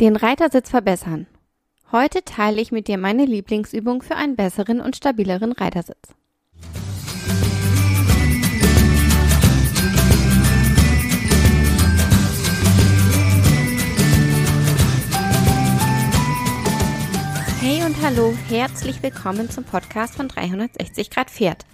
Den Reitersitz verbessern. Heute teile ich mit dir meine Lieblingsübung für einen besseren und stabileren Reitersitz. Hey und hallo, herzlich willkommen zum Podcast von 360 Grad Pferd.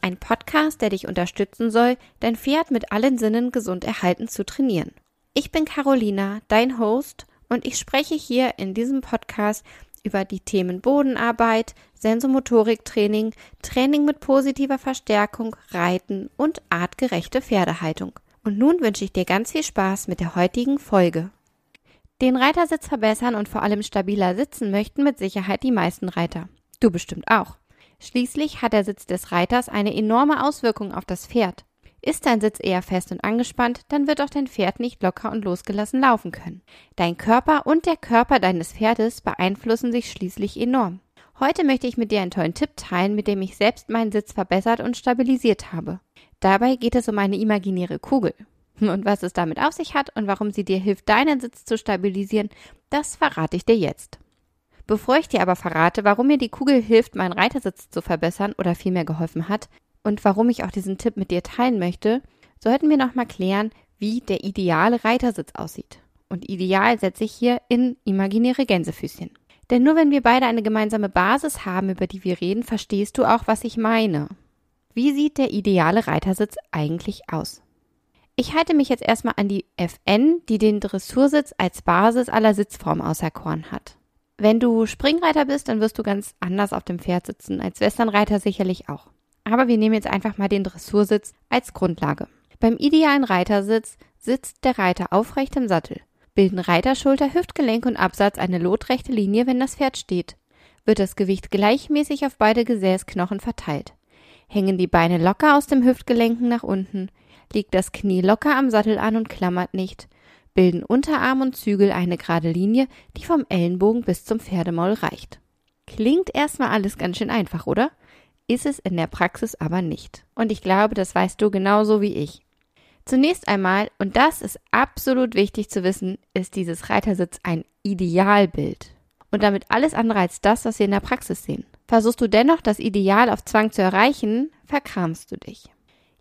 Ein Podcast, der dich unterstützen soll, dein Pferd mit allen Sinnen gesund erhalten zu trainieren. Ich bin Carolina, dein Host und ich spreche hier in diesem Podcast über die Themen Bodenarbeit, Sensomotoriktraining, Training mit positiver Verstärkung, Reiten und artgerechte Pferdehaltung. Und nun wünsche ich dir ganz viel Spaß mit der heutigen Folge. Den Reitersitz verbessern und vor allem stabiler sitzen möchten mit Sicherheit die meisten Reiter. Du bestimmt auch. Schließlich hat der Sitz des Reiters eine enorme Auswirkung auf das Pferd. Ist dein Sitz eher fest und angespannt, dann wird auch dein Pferd nicht locker und losgelassen laufen können. Dein Körper und der Körper deines Pferdes beeinflussen sich schließlich enorm. Heute möchte ich mit dir einen tollen Tipp teilen, mit dem ich selbst meinen Sitz verbessert und stabilisiert habe. Dabei geht es um eine imaginäre Kugel. Und was es damit auf sich hat und warum sie dir hilft, deinen Sitz zu stabilisieren, das verrate ich dir jetzt. Bevor ich dir aber verrate, warum mir die Kugel hilft, meinen Reitersitz zu verbessern oder vielmehr geholfen hat, und warum ich auch diesen Tipp mit dir teilen möchte, sollten wir nochmal klären, wie der ideale Reitersitz aussieht. Und ideal setze ich hier in imaginäre Gänsefüßchen. Denn nur wenn wir beide eine gemeinsame Basis haben, über die wir reden, verstehst du auch, was ich meine. Wie sieht der ideale Reitersitz eigentlich aus? Ich halte mich jetzt erstmal an die FN, die den Dressursitz als Basis aller Sitzformen auserkoren hat. Wenn du Springreiter bist, dann wirst du ganz anders auf dem Pferd sitzen, als Westernreiter sicherlich auch. Aber wir nehmen jetzt einfach mal den Dressursitz als Grundlage. Beim idealen Reitersitz sitzt der Reiter aufrecht im Sattel. Bilden Reiterschulter, Hüftgelenk und Absatz eine lotrechte Linie, wenn das Pferd steht. Wird das Gewicht gleichmäßig auf beide Gesäßknochen verteilt. Hängen die Beine locker aus dem Hüftgelenken nach unten, liegt das Knie locker am Sattel an und klammert nicht, bilden Unterarm und Zügel eine gerade Linie, die vom Ellenbogen bis zum Pferdemaul reicht. Klingt erstmal alles ganz schön einfach, oder? Ist es in der Praxis aber nicht. Und ich glaube, das weißt du genauso wie ich. Zunächst einmal, und das ist absolut wichtig zu wissen, ist dieses Reitersitz ein Idealbild. Und damit alles andere als das, was wir in der Praxis sehen. Versuchst du dennoch das Ideal auf Zwang zu erreichen, verkramst du dich.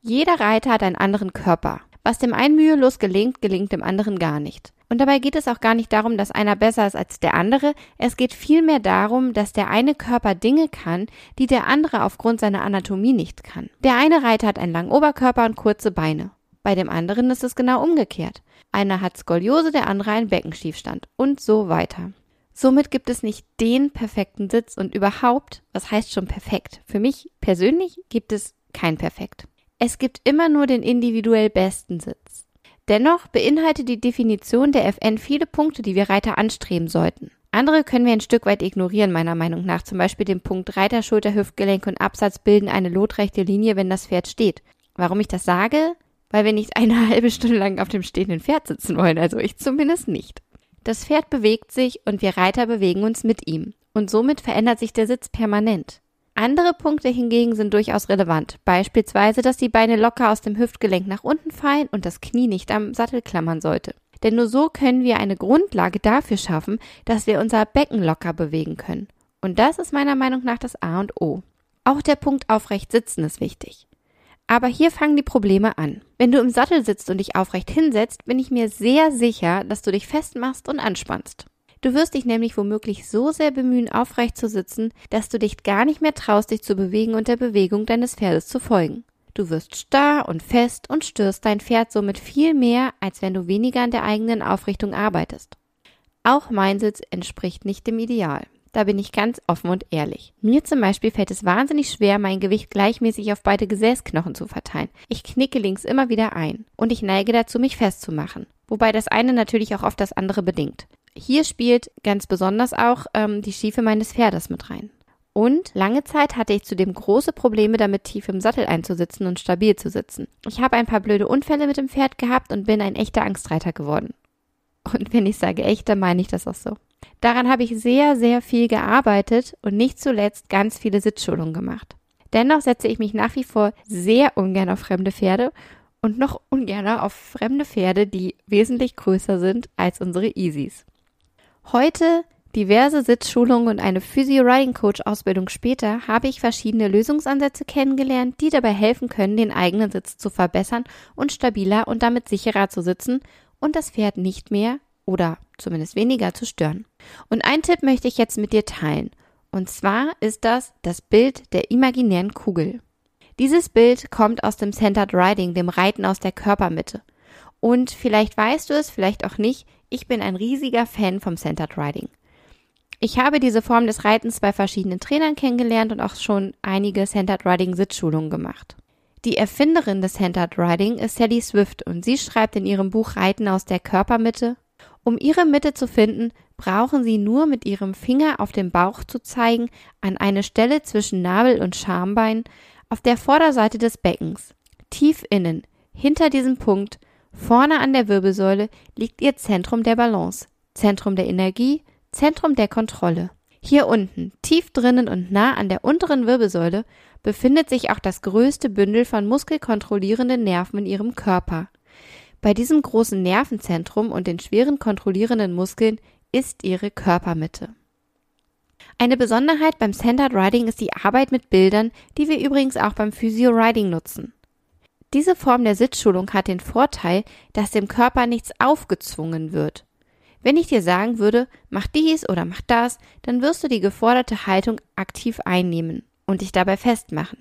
Jeder Reiter hat einen anderen Körper. Was dem einen mühelos gelingt, gelingt dem anderen gar nicht. Und dabei geht es auch gar nicht darum, dass einer besser ist als der andere. Es geht vielmehr darum, dass der eine Körper Dinge kann, die der andere aufgrund seiner Anatomie nicht kann. Der eine Reiter hat einen langen Oberkörper und kurze Beine. Bei dem anderen ist es genau umgekehrt. Einer hat Skoliose, der andere einen Beckenschiefstand und so weiter. Somit gibt es nicht den perfekten Sitz und überhaupt, was heißt schon perfekt? Für mich persönlich gibt es kein perfekt. Es gibt immer nur den individuell besten Sitz. Dennoch beinhaltet die Definition der FN viele Punkte, die wir Reiter anstreben sollten. Andere können wir ein Stück weit ignorieren, meiner Meinung nach. Zum Beispiel den Punkt Reiter, Schulter, Hüftgelenk und Absatz bilden eine lotrechte Linie, wenn das Pferd steht. Warum ich das sage? Weil wir nicht eine halbe Stunde lang auf dem stehenden Pferd sitzen wollen, also ich zumindest nicht. Das Pferd bewegt sich und wir Reiter bewegen uns mit ihm. Und somit verändert sich der Sitz permanent. Andere Punkte hingegen sind durchaus relevant, beispielsweise, dass die Beine locker aus dem Hüftgelenk nach unten fallen und das Knie nicht am Sattel klammern sollte. Denn nur so können wir eine Grundlage dafür schaffen, dass wir unser Becken locker bewegen können. Und das ist meiner Meinung nach das A und O. Auch der Punkt aufrecht sitzen ist wichtig. Aber hier fangen die Probleme an. Wenn du im Sattel sitzt und dich aufrecht hinsetzt, bin ich mir sehr sicher, dass du dich festmachst und anspannst. Du wirst dich nämlich womöglich so sehr bemühen, aufrecht zu sitzen, dass du dich gar nicht mehr traust, dich zu bewegen und der Bewegung deines Pferdes zu folgen. Du wirst starr und fest und störst dein Pferd somit viel mehr, als wenn du weniger an der eigenen Aufrichtung arbeitest. Auch mein Sitz entspricht nicht dem Ideal. Da bin ich ganz offen und ehrlich. Mir zum Beispiel fällt es wahnsinnig schwer, mein Gewicht gleichmäßig auf beide Gesäßknochen zu verteilen. Ich knicke links immer wieder ein und ich neige dazu, mich festzumachen. Wobei das eine natürlich auch oft das andere bedingt. Hier spielt ganz besonders auch ähm, die Schiefe meines Pferdes mit rein. Und lange Zeit hatte ich zudem große Probleme damit, tief im Sattel einzusitzen und stabil zu sitzen. Ich habe ein paar blöde Unfälle mit dem Pferd gehabt und bin ein echter Angstreiter geworden. Und wenn ich sage echt, dann meine ich das auch so. Daran habe ich sehr, sehr viel gearbeitet und nicht zuletzt ganz viele Sitzschulungen gemacht. Dennoch setze ich mich nach wie vor sehr ungern auf fremde Pferde und noch ungerner auf fremde Pferde, die wesentlich größer sind als unsere Easies. Heute, diverse Sitzschulungen und eine Physio-Riding-Coach-Ausbildung später, habe ich verschiedene Lösungsansätze kennengelernt, die dabei helfen können, den eigenen Sitz zu verbessern und stabiler und damit sicherer zu sitzen und das Pferd nicht mehr oder zumindest weniger zu stören. Und ein Tipp möchte ich jetzt mit dir teilen. Und zwar ist das das Bild der imaginären Kugel. Dieses Bild kommt aus dem Centered Riding, dem Reiten aus der Körpermitte. Und vielleicht weißt du es, vielleicht auch nicht, ich bin ein riesiger Fan vom Centered Riding. Ich habe diese Form des Reitens bei verschiedenen Trainern kennengelernt und auch schon einige Centered Riding Sitzschulungen gemacht. Die Erfinderin des Centered Riding ist Sally Swift und sie schreibt in ihrem Buch Reiten aus der Körpermitte, um ihre Mitte zu finden, brauchen Sie nur mit Ihrem Finger auf den Bauch zu zeigen, an eine Stelle zwischen Nabel und Schambein, auf der Vorderseite des Beckens. Tief innen, hinter diesem Punkt, vorne an der Wirbelsäule, liegt Ihr Zentrum der Balance, Zentrum der Energie, Zentrum der Kontrolle. Hier unten, tief drinnen und nah an der unteren Wirbelsäule, befindet sich auch das größte Bündel von muskelkontrollierenden Nerven in Ihrem Körper. Bei diesem großen Nervenzentrum und den schweren kontrollierenden Muskeln ist ihre Körpermitte. Eine Besonderheit beim Centered Riding ist die Arbeit mit Bildern, die wir übrigens auch beim Physio Riding nutzen. Diese Form der Sitzschulung hat den Vorteil, dass dem Körper nichts aufgezwungen wird. Wenn ich dir sagen würde, mach dies oder mach das, dann wirst du die geforderte Haltung aktiv einnehmen und dich dabei festmachen.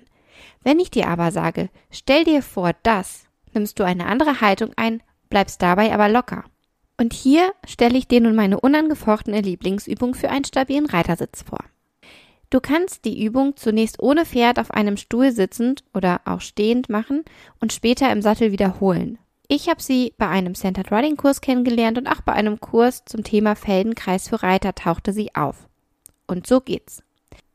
Wenn ich dir aber sage, stell dir vor das, nimmst du eine andere Haltung ein, bleibst dabei aber locker. Und hier stelle ich dir nun meine unangefochtene Lieblingsübung für einen stabilen Reitersitz vor. Du kannst die Übung zunächst ohne Pferd auf einem Stuhl sitzend oder auch stehend machen und später im Sattel wiederholen. Ich habe sie bei einem Centered Riding Kurs kennengelernt und auch bei einem Kurs zum Thema Feldenkreis für Reiter tauchte sie auf. Und so geht's.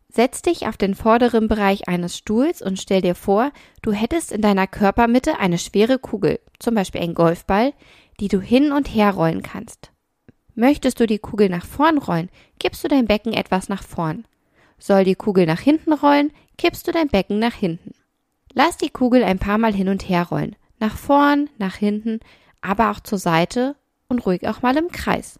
Setz dich auf den vorderen Bereich eines Stuhls und stell dir vor, du hättest in deiner Körpermitte eine schwere Kugel, zum Beispiel ein Golfball, die du hin und her rollen kannst. Möchtest du die Kugel nach vorn rollen, gibst du dein Becken etwas nach vorn. Soll die Kugel nach hinten rollen, kippst du dein Becken nach hinten. Lass die Kugel ein paar Mal hin und her rollen. Nach vorn, nach hinten, aber auch zur Seite und ruhig auch mal im Kreis.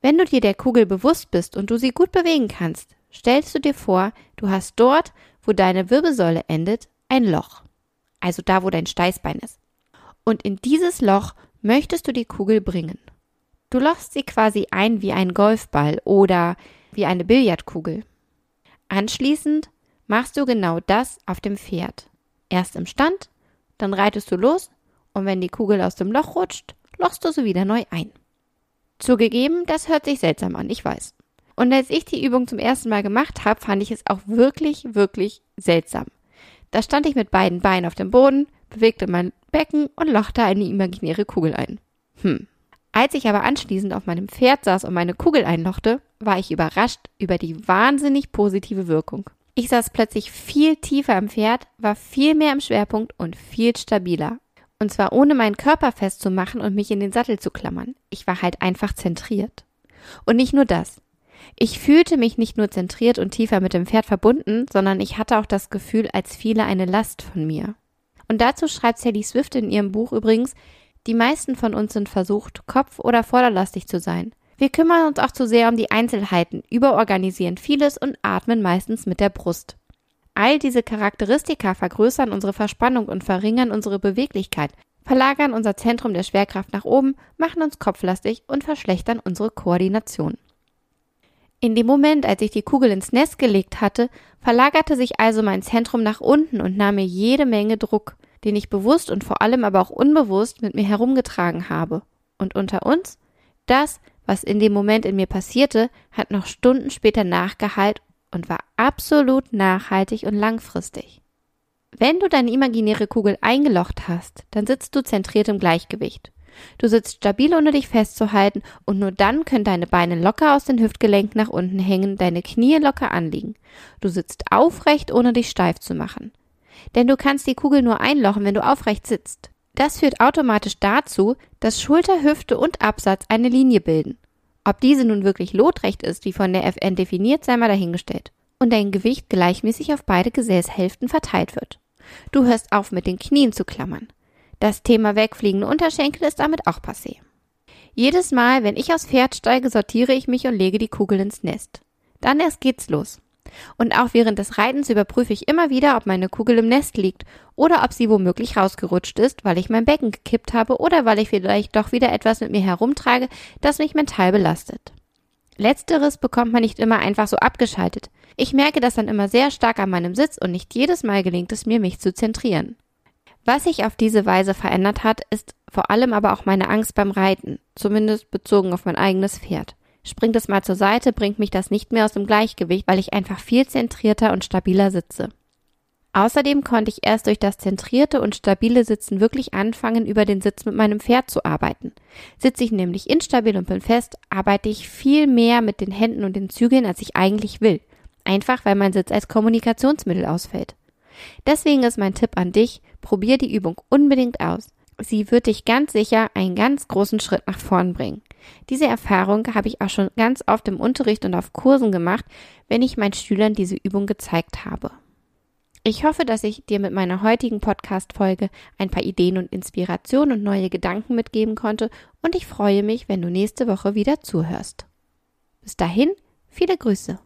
Wenn du dir der Kugel bewusst bist und du sie gut bewegen kannst, stellst du dir vor, du hast dort, wo deine Wirbelsäule endet, ein Loch. Also da, wo dein Steißbein ist. Und in dieses Loch möchtest du die Kugel bringen. Du lochst sie quasi ein wie ein Golfball oder wie eine Billardkugel. Anschließend machst du genau das auf dem Pferd. Erst im Stand, dann reitest du los und wenn die Kugel aus dem Loch rutscht, lochst du sie wieder neu ein. Zugegeben, das hört sich seltsam an, ich weiß. Und als ich die Übung zum ersten Mal gemacht habe, fand ich es auch wirklich, wirklich seltsam. Da stand ich mit beiden Beinen auf dem Boden, bewegte mein Becken und lochte eine imaginäre Kugel ein. Hm. Als ich aber anschließend auf meinem Pferd saß und meine Kugel einlochte, war ich überrascht über die wahnsinnig positive Wirkung. Ich saß plötzlich viel tiefer am Pferd, war viel mehr im Schwerpunkt und viel stabiler. Und zwar ohne meinen Körper festzumachen und mich in den Sattel zu klammern. Ich war halt einfach zentriert. Und nicht nur das. Ich fühlte mich nicht nur zentriert und tiefer mit dem Pferd verbunden, sondern ich hatte auch das Gefühl, als fiele eine Last von mir. Und dazu schreibt Sally Swift in ihrem Buch übrigens, die meisten von uns sind versucht, kopf- oder vorderlastig zu sein. Wir kümmern uns auch zu sehr um die Einzelheiten, überorganisieren vieles und atmen meistens mit der Brust. All diese Charakteristika vergrößern unsere Verspannung und verringern unsere Beweglichkeit, verlagern unser Zentrum der Schwerkraft nach oben, machen uns kopflastig und verschlechtern unsere Koordination. In dem Moment, als ich die Kugel ins Nest gelegt hatte, verlagerte sich also mein Zentrum nach unten und nahm mir jede Menge Druck, den ich bewusst und vor allem aber auch unbewusst mit mir herumgetragen habe. Und unter uns, das, was in dem Moment in mir passierte, hat noch Stunden später nachgeheilt und war absolut nachhaltig und langfristig. Wenn du deine imaginäre Kugel eingelocht hast, dann sitzt du zentriert im Gleichgewicht. Du sitzt stabil, ohne dich festzuhalten, und nur dann können deine Beine locker aus den Hüftgelenken nach unten hängen, deine Knie locker anliegen. Du sitzt aufrecht, ohne dich steif zu machen. Denn du kannst die Kugel nur einlochen, wenn du aufrecht sitzt. Das führt automatisch dazu, dass Schulter, Hüfte und Absatz eine Linie bilden. Ob diese nun wirklich lotrecht ist, wie von der FN definiert, sei mal dahingestellt. Und dein Gewicht gleichmäßig auf beide Gesäßhälften verteilt wird. Du hörst auf, mit den Knien zu klammern. Das Thema wegfliegende Unterschenkel ist damit auch passé. Jedes Mal, wenn ich aufs Pferd steige, sortiere ich mich und lege die Kugel ins Nest. Dann erst geht's los. Und auch während des Reitens überprüfe ich immer wieder, ob meine Kugel im Nest liegt oder ob sie womöglich rausgerutscht ist, weil ich mein Becken gekippt habe oder weil ich vielleicht doch wieder etwas mit mir herumtrage, das mich mental belastet. Letzteres bekommt man nicht immer einfach so abgeschaltet. Ich merke das dann immer sehr stark an meinem Sitz und nicht jedes Mal gelingt es mir, mich zu zentrieren. Was sich auf diese Weise verändert hat, ist vor allem aber auch meine Angst beim Reiten, zumindest bezogen auf mein eigenes Pferd. Springt es mal zur Seite, bringt mich das nicht mehr aus dem Gleichgewicht, weil ich einfach viel zentrierter und stabiler sitze. Außerdem konnte ich erst durch das zentrierte und stabile Sitzen wirklich anfangen, über den Sitz mit meinem Pferd zu arbeiten. Sitze ich nämlich instabil und bin fest, arbeite ich viel mehr mit den Händen und den Zügeln, als ich eigentlich will. Einfach weil mein Sitz als Kommunikationsmittel ausfällt. Deswegen ist mein Tipp an dich, probier die Übung unbedingt aus. Sie wird dich ganz sicher einen ganz großen Schritt nach vorn bringen. Diese Erfahrung habe ich auch schon ganz oft im Unterricht und auf Kursen gemacht, wenn ich meinen Schülern diese Übung gezeigt habe. Ich hoffe, dass ich dir mit meiner heutigen Podcast-Folge ein paar Ideen und Inspirationen und neue Gedanken mitgeben konnte und ich freue mich, wenn du nächste Woche wieder zuhörst. Bis dahin, viele Grüße.